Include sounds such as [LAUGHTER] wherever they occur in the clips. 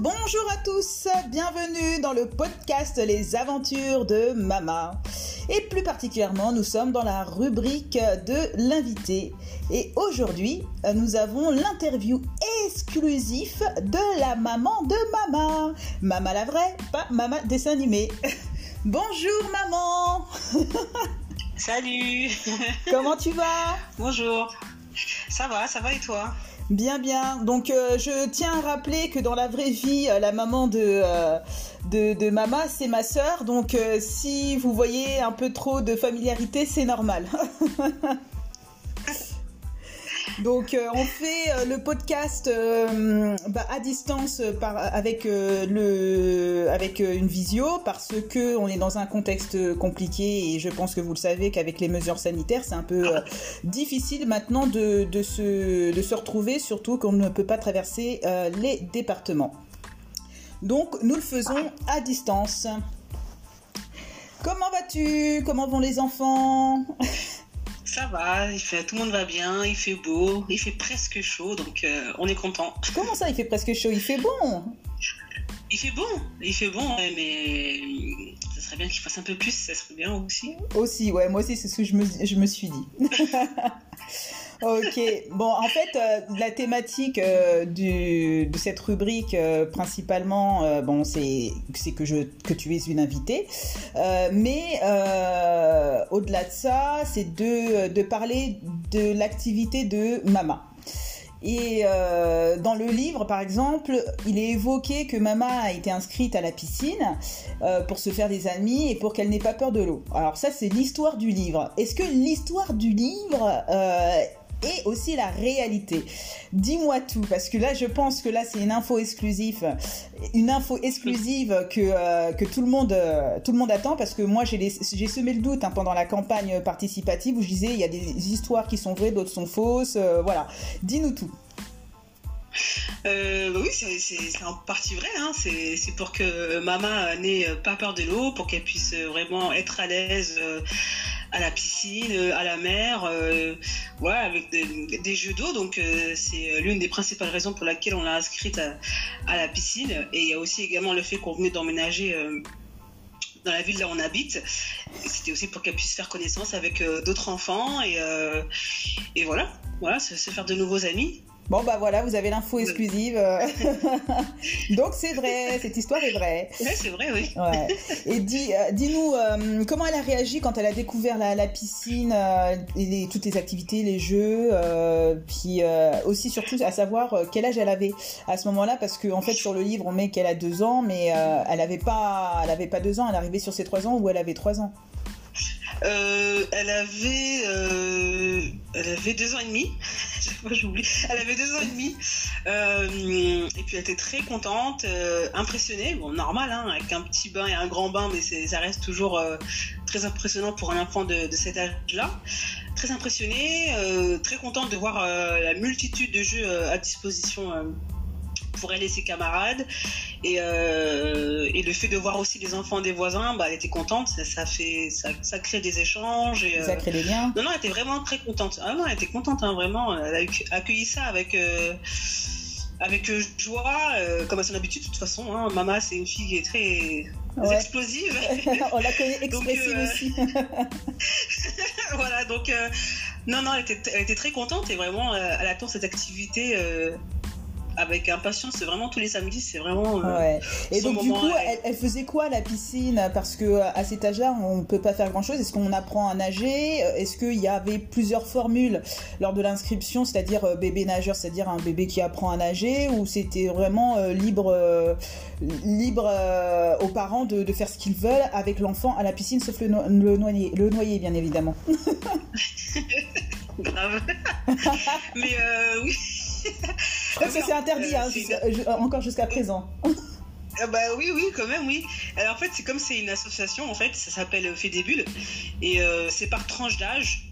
bonjour à tous, bienvenue dans le podcast Les aventures de Mama. Et plus particulièrement, nous sommes dans la rubrique de l'invité. Et aujourd'hui, nous avons l'interview exclusif de la maman de Mama. Mama la vraie, pas Mama dessin animé. [LAUGHS] Bonjour maman [LAUGHS] Salut Comment tu vas? Bonjour Ça va, ça va et toi? Bien, bien. Donc, euh, je tiens à rappeler que dans la vraie vie, euh, la maman de, euh, de, de, Mama, c'est ma sœur. Donc, si vous voyez un peu trop de familiarité, c'est normal. [LAUGHS] Donc euh, on fait euh, le podcast euh, bah, à distance avec une visio parce que on est dans un contexte compliqué et je pense que vous le savez qu'avec les mesures sanitaires c'est un peu difficile maintenant de se retrouver surtout qu'on ne peut pas traverser les départements. Donc nous le faisons à distance. Comment vas-tu? Comment vont les enfants? Ça va, il fait, tout le monde va bien, il fait beau, il fait presque chaud, donc euh, on est content. Comment ça, il fait presque chaud? Il fait bon Il fait bon, il fait bon, mais ça serait bien qu'il fasse un peu plus, ça serait bien aussi. Aussi, ouais, moi aussi, c'est ce que je me, je me suis dit. [LAUGHS] Ok, bon, en fait, euh, la thématique euh, du, de cette rubrique, euh, principalement, euh, bon, c'est que, je, que tu es une invitée, euh, mais euh, au-delà de ça, c'est de, de parler de l'activité de Mama. Et euh, dans le livre, par exemple, il est évoqué que Mama a été inscrite à la piscine euh, pour se faire des amis et pour qu'elle n'ait pas peur de l'eau. Alors ça, c'est l'histoire du livre. Est-ce que l'histoire du livre euh, et aussi la réalité. Dis-moi tout, parce que là, je pense que là, c'est une info exclusive, une info exclusive que, euh, que tout, le monde, euh, tout le monde attend, parce que moi, j'ai semé le doute hein, pendant la campagne participative où je disais, il y a des histoires qui sont vraies, d'autres sont fausses, euh, voilà. Dis-nous tout. Bah oui, c'est en partie vrai. Hein. C'est pour que maman n'ait pas peur de l'eau, pour qu'elle puisse vraiment être à l'aise à la piscine, euh, à la mer, euh, avec des, jeux d'eau. Donc euh, c'est l'une des principales raisons pour laquelle on l'a inscrite à, la piscine. Et il y a aussi également le fait qu'on venait d'emménager dans la ville là où on habite. C'était aussi pour qu'elle puisse faire connaissance avec d'autres enfants et, et voilà, voilà, se faire de nouveaux amis. Bon bah voilà, vous avez l'info exclusive. [LAUGHS] Donc c'est vrai, cette histoire est vraie. Ouais, c'est vrai, oui. Ouais. Et dis, euh, dis-nous euh, comment elle a réagi quand elle a découvert la, la piscine, euh, et les, toutes les activités, les jeux, euh, puis aussi surtout à savoir quel âge elle avait à ce moment-là, parce qu'en en fait sur le livre on met qu'elle a deux ans, mais elle avait pas, elle avait pas deux ans, elle arrivait sur ses trois ans ou elle avait trois ans? Euh, elle avait, euh, elle avait deux ans et demi. [LAUGHS] j'oublie. Elle avait deux ans et demi. Euh, et puis elle était très contente, euh, impressionnée. Bon, normal, hein, avec un petit bain et un grand bain, mais ça reste toujours euh, très impressionnant pour un enfant de, de cet âge-là. Très impressionnée, très contente de voir la multitude de jeux à disposition pour elle et ses camarades. Et, euh, et, le fait de voir aussi les enfants des voisins, bah, elle était contente. Ça, ça fait, ça, ça, crée des échanges. Et, euh... Ça crée des liens. Non, non, elle était vraiment très contente. Ah non, elle était contente, hein, vraiment. Elle a accueilli ça avec. Euh, avec joie, euh, comme à son habitude, de toute façon. Hein. Mama, c'est une fille qui est très ouais. explosive. [LAUGHS] On la connaît expressive donc, aussi. [LAUGHS] voilà, donc, non, non, elle était, elle était, très contente et vraiment, elle attend cette activité avec impatience. C'est vraiment tous les samedis, c'est vraiment. Euh, ouais. Et donc du coup, elle, elle, faisait quoi la piscine? Parce que à cet âge-là, on peut pas faire grand-chose. Est-ce qu'on apprend à nager? Est-ce qu'il y avait plusieurs formules lors de l'inscription, c'est-à-dire euh, bébé nageur, c'est-à-dire un bébé qui apprend à nager, ou c'était vraiment euh, libre, euh, libre euh, aux parents de, de, faire ce qu'ils veulent avec l'enfant à la piscine, sauf le, no le noyer, le noyer bien évidemment. [LAUGHS] Grave. [LAUGHS] Mais oui. [LAUGHS] Crois que c'est interdit hein, jusqu'à, encore jusqu'à présent. Ah bah oui, oui, quand même, oui. Alors en fait, c'est comme c'est une association, en fait, ça s'appelle Fédébule, et euh, c'est par tranche d'âge.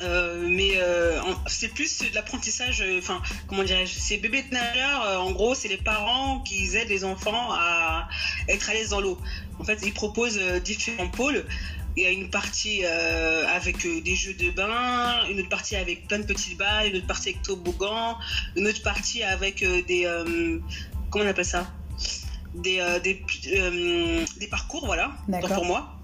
Euh, mais euh, c'est plus de l'apprentissage, enfin, comment dirais-je, c'est bébé de nageur, en gros, c'est les parents qui aident les enfants à être à l'aise dans l'eau. En fait, ils proposent différents pôles. Il y a une partie euh, avec euh, des jeux de bain, une autre partie avec plein de petites balles, une autre partie avec toboggan, une autre partie avec euh, des, comment on appelle ça? Des, des, des, parcours, voilà, pour moi.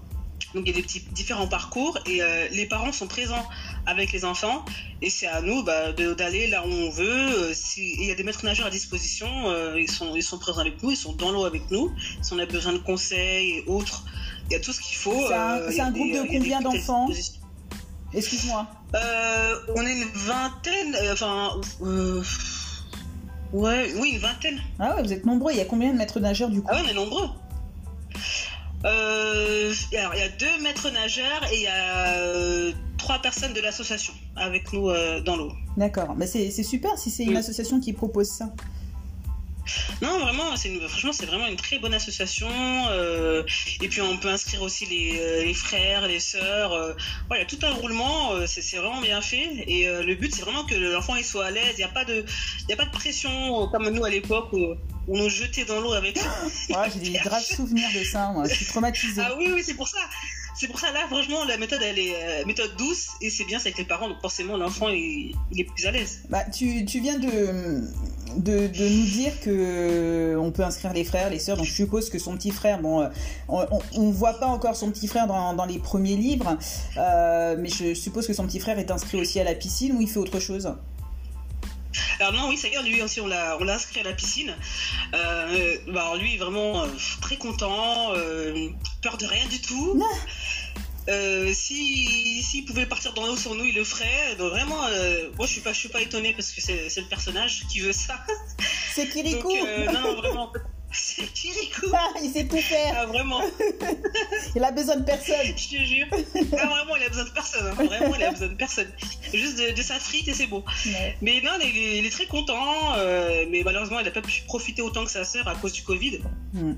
Donc il y a des petits différents parcours et les parents sont présents avec les enfants et c'est à nous bah, d'aller là où on veut. il y a des maîtres nageurs à disposition, ils, sont, ils sont présents avec nous, ils sont dans l'eau avec nous. Si on a besoin de conseils et autres, il y a tout ce qu'il faut. C'est un, groupe de combien d'enfants Excuse-moi. Euh, on est une vingtaine, euh, enfin. Euh, ouais, oui, une vingtaine. Ah ouais, vous êtes nombreux. Il y a combien de maîtres nageurs du coup Ah ouais, on est nombreux. alors, il y a deux maîtres nageurs et il y a trois personnes de l'association avec nous dans l'eau. D'accord, mais c'est super si c'est une association qui propose ça. Non, vraiment, c'est franchement, c'est vraiment une très bonne association. Euh, et puis, on peut inscrire aussi les, euh, frères, les sœurs. Euh, voilà, tout un roulement, c'est vraiment bien fait. Et le but, c'est vraiment que l'enfant il soit à l'aise. Il n'y a, pas de, a pas de pression comme nous à l'époque où, on nous jetait dans l'eau avec. ouais, [LAUGHS] j'ai des graves souvenirs de ça, moi. Je suis traumatisée. Ah oui, oui, c'est pour ça c'est pour ça là franchement la méthode elle est euh, méthode douce et c'est bien c'est avec les parents donc forcément l'enfant il, est plus à l'aise. Bah tu, tu viens de, de, de nous dire que euh, on peut inscrire les frères les sœurs donc je suppose que son petit frère bon euh, on ne voit pas encore son petit frère dans, dans les premiers livres mais je suppose que son petit frère est inscrit aussi à la piscine ou il fait autre chose? Alors non, oui, ça y est, lui aussi, on l'a, on l'a inscrit à la piscine. Euh, bah, alors lui, vraiment très content, peur de rien du tout. Euh, si s'il pouvait partir dans l'eau sur nous, il le ferait. Donc vraiment, euh, moi je suis pas je suis pas étonnée parce que c'est, le personnage qui veut ça. [LAUGHS] C'est Kirikou. Euh, non, non, vraiment. C'est Kirikou. Ah, il sait tout faire. Ah, vraiment. [LAUGHS] il a besoin de personne. Je te jure. Ah, vraiment, il a besoin de personne. Hein. Vraiment, il a besoin de personne. Juste de, sa frite et c'est beau. Mais non, il est, très content. Euh, mais malheureusement, il n'a pas pu profiter autant que sa sœur à cause du Covid. Hmm.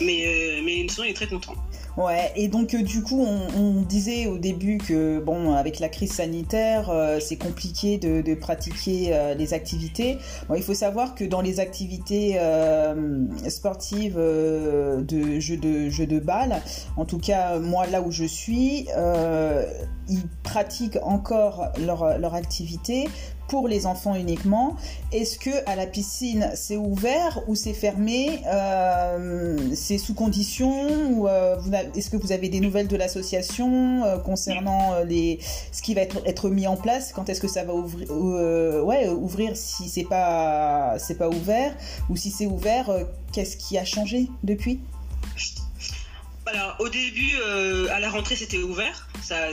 Mais, mais sinon, il est très content. Ouais, et donc euh, du coup, on, disait au début que bon, avec la crise sanitaire, euh, c'est compliqué de, pratiquer euh, les activités. Bon, il faut savoir que dans les activités sportives de jeux de jeux de balle, en tout cas moi là où je suis, ils pratiquent encore leur, leur activité pour les enfants uniquement. Est-ce que à la piscine c'est ouvert ou c'est fermé euh, C'est sous condition ou euh, est-ce que vous avez des nouvelles de l'association euh, concernant les ce qui va être, être mis en place? Quand est-ce que ça va ouvrir Ouais, ouvrir si c'est pas c'est pas ouvert? Ou si c'est ouvert, qu'est-ce qui a changé depuis? Alors, au début, euh, à la rentrée, c'était ouvert.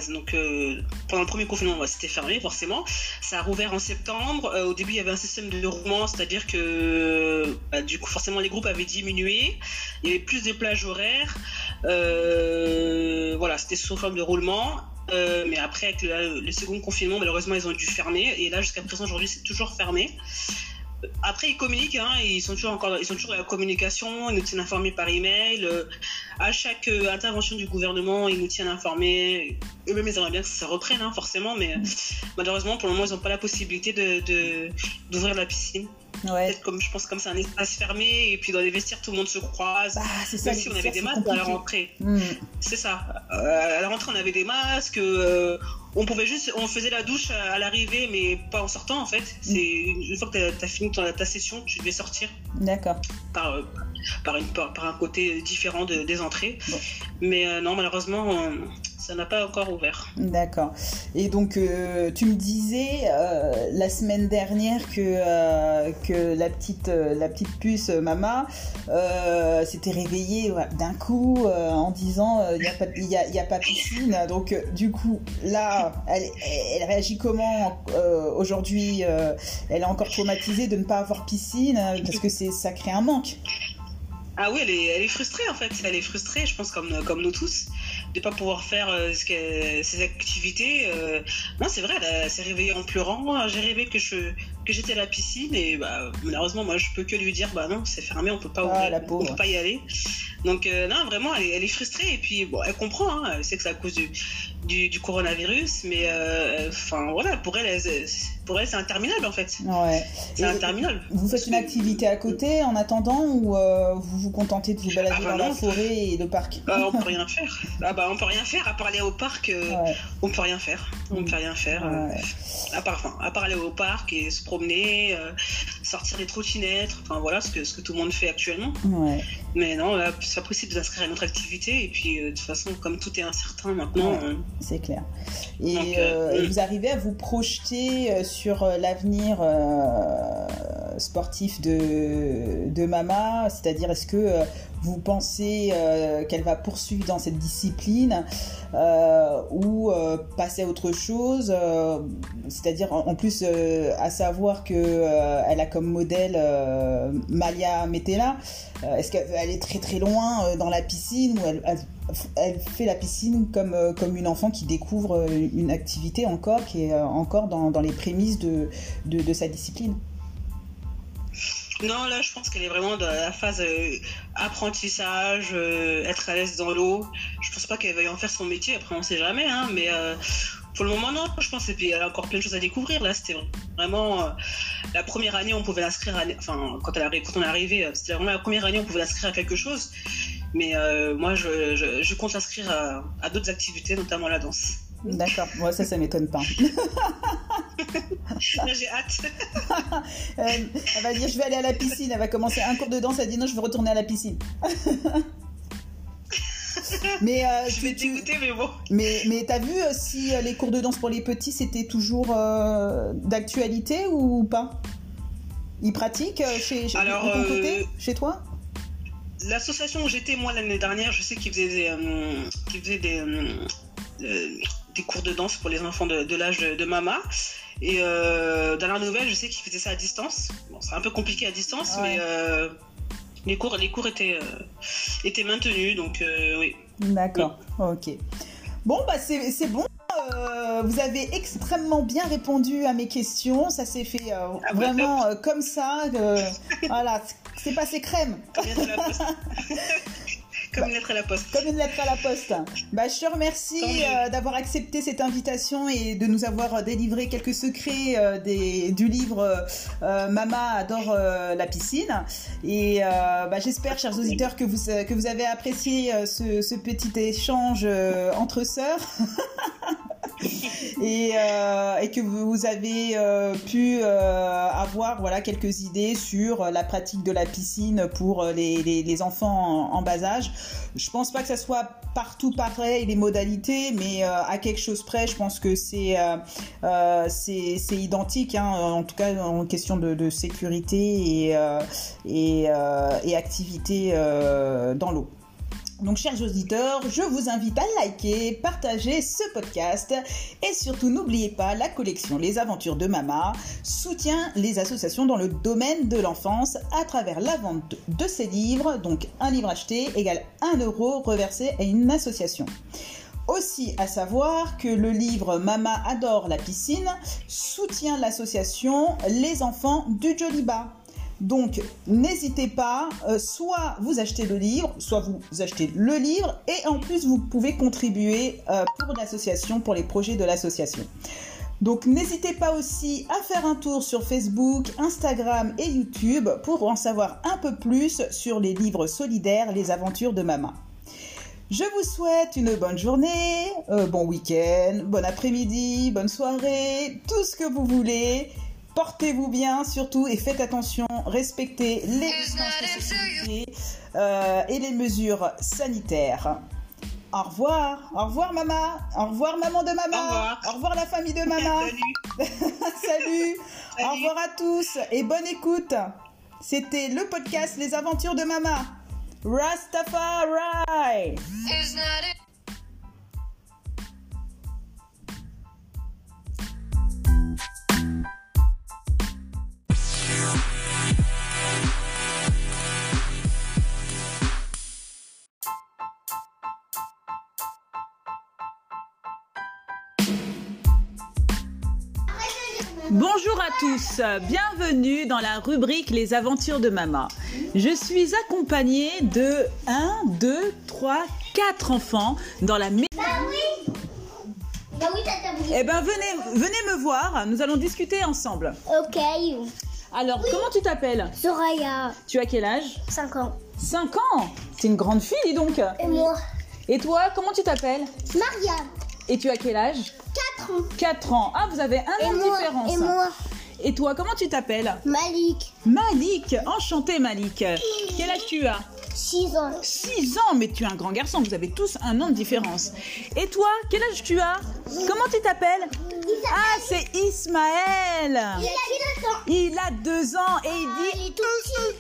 Donc, euh, pendant le premier confinement, c'était fermé, forcément. Ça a rouvert en septembre. Euh, au début, il y avait un système de roulement, c'est-à-dire que, bah, du coup, forcément, les groupes avaient diminué. Il y avait plus de plages horaires. voilà, c'était sous forme de roulement. mais après, avec le, second confinement, malheureusement, ils ont dû fermer. Et là, jusqu'à présent, aujourd'hui, c'est toujours fermé. Après, ils communiquent, hein, ils sont toujours encore, ils sont toujours dans la communication, ils nous tiennent informés par email. Euh, à chaque euh, intervention du gouvernement, ils nous tiennent informés. Eux-mêmes, ils aimeraient bien que ça reprenne, hein, forcément, mais malheureusement, pour le moment, ils n'ont pas la possibilité d'ouvrir la piscine. Peut-être comme je pense comme c'est un espace fermé et puis dans les vestiaires tout le monde se croise. Bah, c'est ça. Même si on avait des masques à la rentrée. Hmm. C'est ça. à la rentrée on avait des masques on pouvait juste, on faisait la douche à, l'arrivée, mais pas en sortant en fait. C'est une, fois que tu as, fini ta session, tu devais sortir. D'accord. Par, euh, par, un côté différent des entrées. Mais euh, non, malheureusement, ça n'a pas encore ouvert. D'accord. Et donc, euh, tu me disais euh, la semaine dernière que, euh, que la, petite, la petite puce Mama s'était réveillée d'un coup en disant il n'y a, pas, y a, y a pas piscine. Donc, du coup, là, elle, elle réagit comment aujourd'hui Elle est encore traumatisée de ne pas avoir piscine parce que ça crée un manque. Ah oui, elle est, elle est frustrée en fait. Elle est frustrée, je pense, comme, comme nous tous de pas pouvoir faire euh, ce que, ses activités. Euh. non, c'est vrai, elle, s'est réveillée en pleurant. J'ai rêvé que je que j'étais à la piscine et bah, malheureusement, moi, je peux que lui dire bah non, c'est fermé, on peut pas ah, on peut pas y aller. Donc euh, non, vraiment, elle, est frustrée et puis bon, elle comprend. Hein, elle sait que c'est à cause du, du, coronavirus, mais enfin voilà, pour elle, pour elle, c'est interminable en fait. Ouais. C'est interminable. Vous faites une activité à côté en attendant ou vous vous contentez de vous balader ah, bah dans la forêt et le parc? Bah, On peut rien faire. Ah, bah, on peut rien faire à part aller au parc. Euh, on peut rien faire. On peut rien faire. Euh, à part, enfin, à part aller au parc et se promener. Euh, sortir les trottinettes, enfin voilà ce que, ce que tout le monde fait actuellement. Mais non, là, c'est possible d'inscrire à une autre activité. Et puis, euh, de toute façon, comme tout est incertain maintenant. Ouais. euh, C'est clair. Et Donc, euh, euh, et mm. vous arrivez à vous projeter sur l'avenir sportif de, de Mama? C'est-à-dire, est-ce que vous pensez euh, qu'elle va poursuivre dans cette discipline euh, ou euh, passer à autre chose C'est-à-dire, en, plus, à savoir que elle a comme modèle Malia Metella. Est-ce qu'elle est très très loin dans la piscine ou elle, fait la piscine comme, comme une enfant qui découvre une activité encore qui est encore dans, dans les prémices de, de sa discipline? Non, là, je pense qu'elle est vraiment dans la phase euh, apprentissage, euh, être à l'aise dans l'eau. Je pense pas qu'elle veuille en faire son métier. Après, on sait jamais, hein, mais euh, pour le moment, non, je pense. Et puis, elle a encore plein de choses à découvrir. Là, c'était vraiment euh, la première année, on pouvait l'inscrire. À... Enfin, quand, elle quand on est arrivé, euh, c'était vraiment la première année, on pouvait l'inscrire à quelque chose. Mais euh, moi, je, je, je compte l'inscrire à, à d'autres activités, notamment la danse. D'accord, moi ça, ça m'étonne pas. [LAUGHS] [LAUGHS] J'ai hâte. [LAUGHS] Euh, elle va dire je vais aller à la piscine, elle va commencer un cours de danse, elle dit non, je veux retourner à la piscine. [LAUGHS] mais euh, je tu- vais tu- dégoûter, mais bon. mais, mais t'as vu euh, si les cours de danse pour les petits c'était toujours euh, d'actualité ou pas? Ils pratiquent chez, chez Alors, de ton euh, côté, chez toi? L'association où j'étais moi l'année dernière, je sais qu'ils faisaient des, qu'ils faisaient des, des cours de danse pour les enfants de, de l'âge de, de Mama. Et euh, dans la nouvelle, je sais qu'ils faisaient ça à distance. Bon, c'est un peu compliqué à distance, Ouais. mais euh, les cours, les cours étaient, euh, étaient maintenus. Donc euh, oui. D'accord, ok. Bon, bah c'est bon. Euh, vous avez extrêmement bien répondu à mes questions. Ça s'est fait euh, Ah vraiment euh, comme ça. voilà, c'est passé crème, [LAUGHS] Comme une lettre à la poste. Comme une lettre à la poste. Bah, je te remercie euh, d'avoir accepté cette invitation et de nous avoir euh, délivré quelques secrets euh, des, du livre euh, euh, Mama adore euh, la piscine. Et euh, bah, j'espère, chers auditeurs, que vous, que vous avez apprécié euh, ce, ce petit échange euh, entre sœurs. [LAUGHS] [LAUGHS] et, euh, et que vous avez euh, pu euh, avoir voilà quelques idées sur la pratique de la piscine pour euh, les, les, les enfants en, bas âge. Je pense pas que ça soit partout pareil les modalités, mais euh, à quelque chose près, je pense que c'est c'est identique, hein, en tout cas en question de, de sécurité et et, et activité dans l'eau. Donc, chers auditeurs, je vous invite à liker, partager ce podcast et surtout n'oubliez pas la collection Les Aventures de Mama soutient les associations dans le domaine de l'enfance à travers la vente de ces livres. Donc, un livre acheté égale 1 euro reversé à une association. Aussi à savoir que le livre Mama adore la piscine soutient l'association Les enfants du Joliba. Donc n'hésitez pas, euh, soit vous achetez le livre, soit vous achetez le livre et en plus vous pouvez contribuer euh, pour l'association, pour les projets de l'association. Donc n'hésitez pas aussi à faire un tour sur Facebook, Instagram et YouTube pour en savoir un peu plus sur les livres solidaires, les aventures de Mama. Je vous souhaite une bonne journée, euh, bon week-end, bon après-midi, bonne soirée, tout ce que vous voulez. Portez-vous bien surtout et faites attention, respectez les distances de sécurité euh, et les mesures sanitaires. Au revoir, au revoir maman, au revoir maman de maman, Au revoir. la famille de maman. [LAUGHS] Salut. [LAUGHS] Salut. Au Salut. revoir à tous et bonne écoute. C'était le podcast Les Aventures de Mama. Rastafari. Bonjour à tous, bienvenue dans la rubrique Les aventures de Mama. Je suis accompagnée de 1, 2, 3, 4 enfants dans la maison. Bah oui Bah oui, tata oui. Eh ben venez, venez me voir, nous allons discuter ensemble. Ok. Alors, comment tu t'appelles? Soraya, Tu as quel âge? 5 ans. 5 ans? C'est une grande fille, dis donc. Et moi Et toi, comment tu t'appelles? Maria, Et tu as quel âge? 4 ans. 4 ans. Ah, vous avez un Et an de moi différence. Et moi Et toi, comment tu t'appelles Malik, Malik. Enchanté, Malik. Quel âge tu as 6 ans. 6 ans, mais tu es un grand garçon. Vous avez tous un an de différence. Et toi, quel âge tu as Comment tu t'appelles Ah, c'est Ismaël. Il a 2 ans. Il a 2 ans et il dit... Il est tout petit.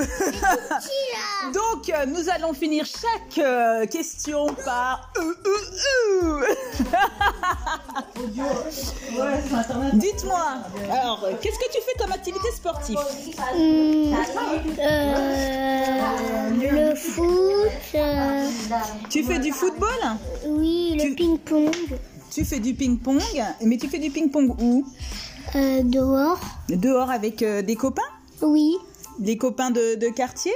[LAUGHS] Donc, euh, nous allons finir chaque euh, question par euh, euh, euh. [LAUGHS] Dites-moi, alors, qu'est-ce que tu fais comme activité sportive? Hmm, euh, le foot, euh, Tu fais du football? Oui, le Tu- ping-pong, Tu fais du ping-pong, mais tu fais du ping-pong où? Euh, dehors, Dehors avec euh, des copains? Oui, Des copains de, de quartier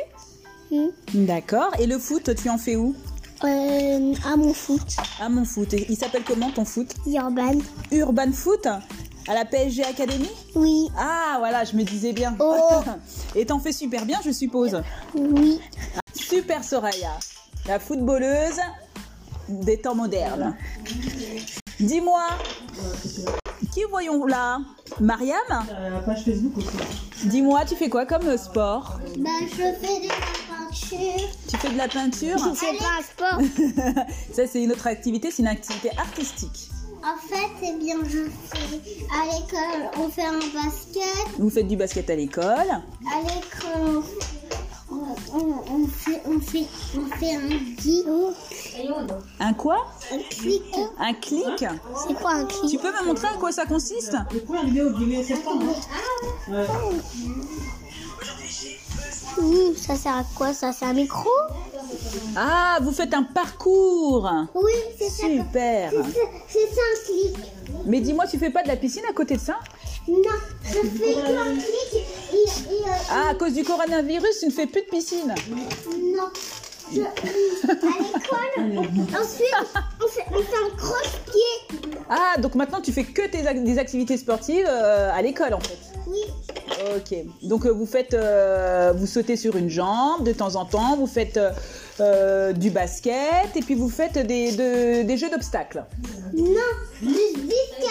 Hmm. D'accord. Et le foot, tu en fais où Euh, à mon foot, À mon foot. Et Il s'appelle comment ton foot Urban, Urban Foot À la PSG Academy oui, Ah, voilà, je me disais bien. Oh. [LAUGHS] Et t'en fais super bien, je suppose. oui, Super Soraya, la footballeuse des temps modernes. Dis-moi, qui voyons là Mariam Dis-moi, tu fais quoi comme sport bah je fais de la peinture. Tu fais de la peinture C'est pas un sport. [LAUGHS] Ça, c'est une autre activité, c'est une activité artistique. En fait, c'est bien, je fais à l'école, on fait un basket. Vous faites du basket à l'école. À l'école, on, on- on fait, on, fait, on fait un guide. Un quoi Un clic. Un clic C'est quoi un clic Tu peux me montrer en quoi ça consiste Oui, ça sert à quoi Ça? Sert à un micro? Ah, vous faites un parcours Oui, c'est ça. Super C'est ça un clic. Mais dis-moi, tu fais pas de la piscine à côté de ça? Non, je fais qu'un clic. Ah, à cause du coronavirus, tu ne fais plus de piscine non. Je- à l'école, [LAUGHS] ensuite, on fait, on fait un croche-pied. Ah, donc maintenant tu fais que tes ac- des activités sportives euh, à l'école en fait. Oui, Ok. Donc euh, vous faites, euh, vous sautez sur une jambe de temps en temps, vous faites du basket et puis vous faites des, de- des jeux d'obstacles. Non, juste vite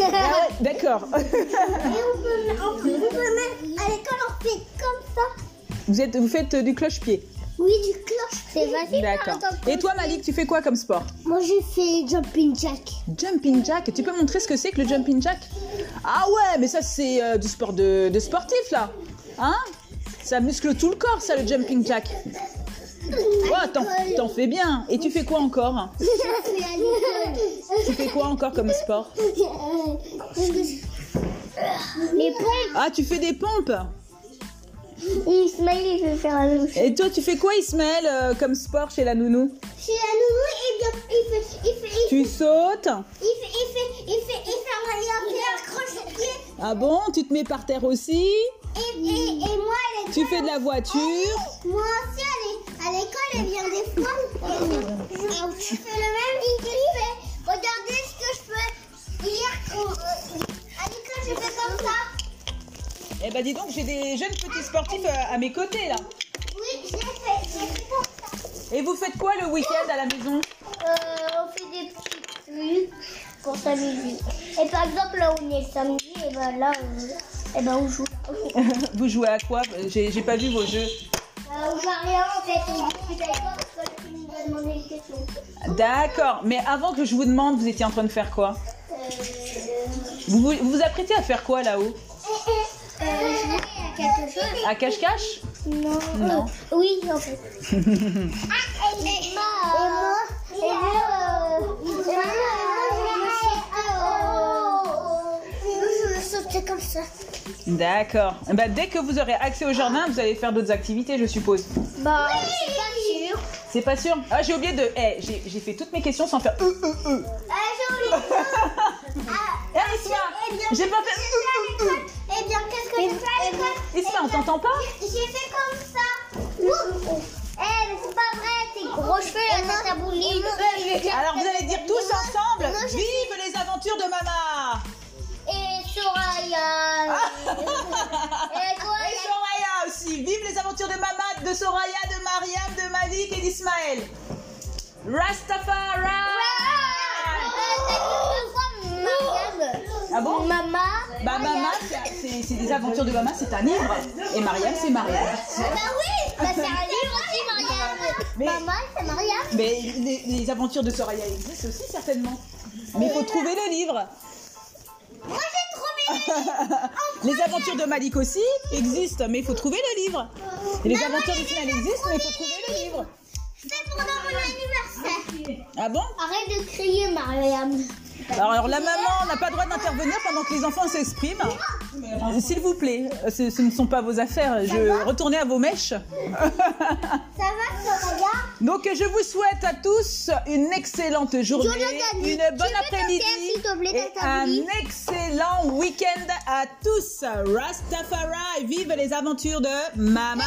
Ah ouais, d'accord. Et on peut, on peut, on peut même, à l'école, on fait comme ça. vous, êtes, vous faites euh, du cloche-pied. Oui, du cloche. C'est facile. D'accord. Et toi Malik, tu fais quoi comme sport? Moi, j'ai fait jumping jack. Jumping jack. Tu peux montrer ce que c'est que le jumping jack? Ah ouais, mais ça c'est euh, du sport de, de sportif là. Hein? Ça muscle tout le corps ça le jumping jack. Ouais, t'en, t'en fais bien. Et tu fais quoi encore [LAUGHS] J'ai fait à l'école. Tu fais quoi encore comme sport Les pompes. Ah, tu fais des pompes. Ismaël, il veut faire la chose. Et toi, tu fais quoi, Ismaël, euh, comme sport chez la nounou Chez la nounou, il, il fait, il fait, il Tu sautes Il fait, il fait, il fait, il fait il fait crochet-pied. Ah bon Tu te mets par terre aussi Et, et, et moi, à l'école, Tu fais de la voiture moi aussi, elle vient des fois. Je, je fais le même fait. Regardez ce que je fais. Hier, quand, euh, à l'école, je fais comme ça. Eh ben dis donc, j'ai des jeunes petits sportifs euh, à mes côtés là. Oui, j'ai fait, comme ça. Et vous faites quoi le week-end à la maison? Euh, on fait des petits trucs pour s'amuser. Et par exemple, là où on est samedi, et ben là, on, et ben on joue. [LAUGHS] Vous jouez à quoi? J'ai pas vu vos jeux. Euh, on joue à rien en fait, on discute avec toi parce que tu nous as demandé une question. D'accord, mais avant que je vous demande, vous étiez en train de faire quoi Euh, vous, vous apprêtez à faire quoi là-haut euh, jouer à quelque chose À cache-cache Non. Non. Euh, oui, en fait. ah, et, et moi, et moi, euh, et moi, je vais sauter comme ça. D'accord. Eh ben, dès que vous aurez accès au jardin, vous allez faire d'autres activités, je suppose. Bah, c'est pas sûr. C'est pas sûr? Ah, j'ai oublié de. Eh, j'ai j'ai fait toutes mes questions sans faire. Euh, euh, euh. Ah, j'ai oublié. [LAUGHS] Ah, Eh, Isma eh bien, J'ai pas fait. qu'est-ce que j'ai fait à l'école Eh bien, qu'est-ce que j'ai fait à l'école Isma, on t'entend pas? J'ai fait comme ça. Ouh. Et toi, Et Soraya aussi Vive les aventures de Mama, de Soraya, de Mariam, de Malik et d'Ismaël Rastafari Ah, Mariam. Ah bon Maman. Bah Mama, c'est- des aventures de Mama, c'est un livre. Et Mariam, c'est Mariam. Bah oui, bah c'est un livre aussi, Mariam. Mais- Maman, c'est Mariam. Mais les, les aventures de Soraya existent aussi certainement. Mais il faut trouver le livre. Moi. Les aventures de Malik aussi existent, mais il faut trouver le livre. Et les aventures de Sinal existent, mais il faut trouver le livre. C'est pendant mon anniversaire. Ah bon? Arrête de crier, Mariam. alors, alors, la maman n'a pas le droit d'intervenir pendant que les enfants s'expriment. S'il vous plaît, euh, ce, ce ne sont pas vos affaires. Je retournez à vos mèches. Ça va, Soraya? Donc je vous souhaite à tous une excellente journée, une bonne après-midi et un excellent week-end à tous. Rastafari, vive les aventures de Mama.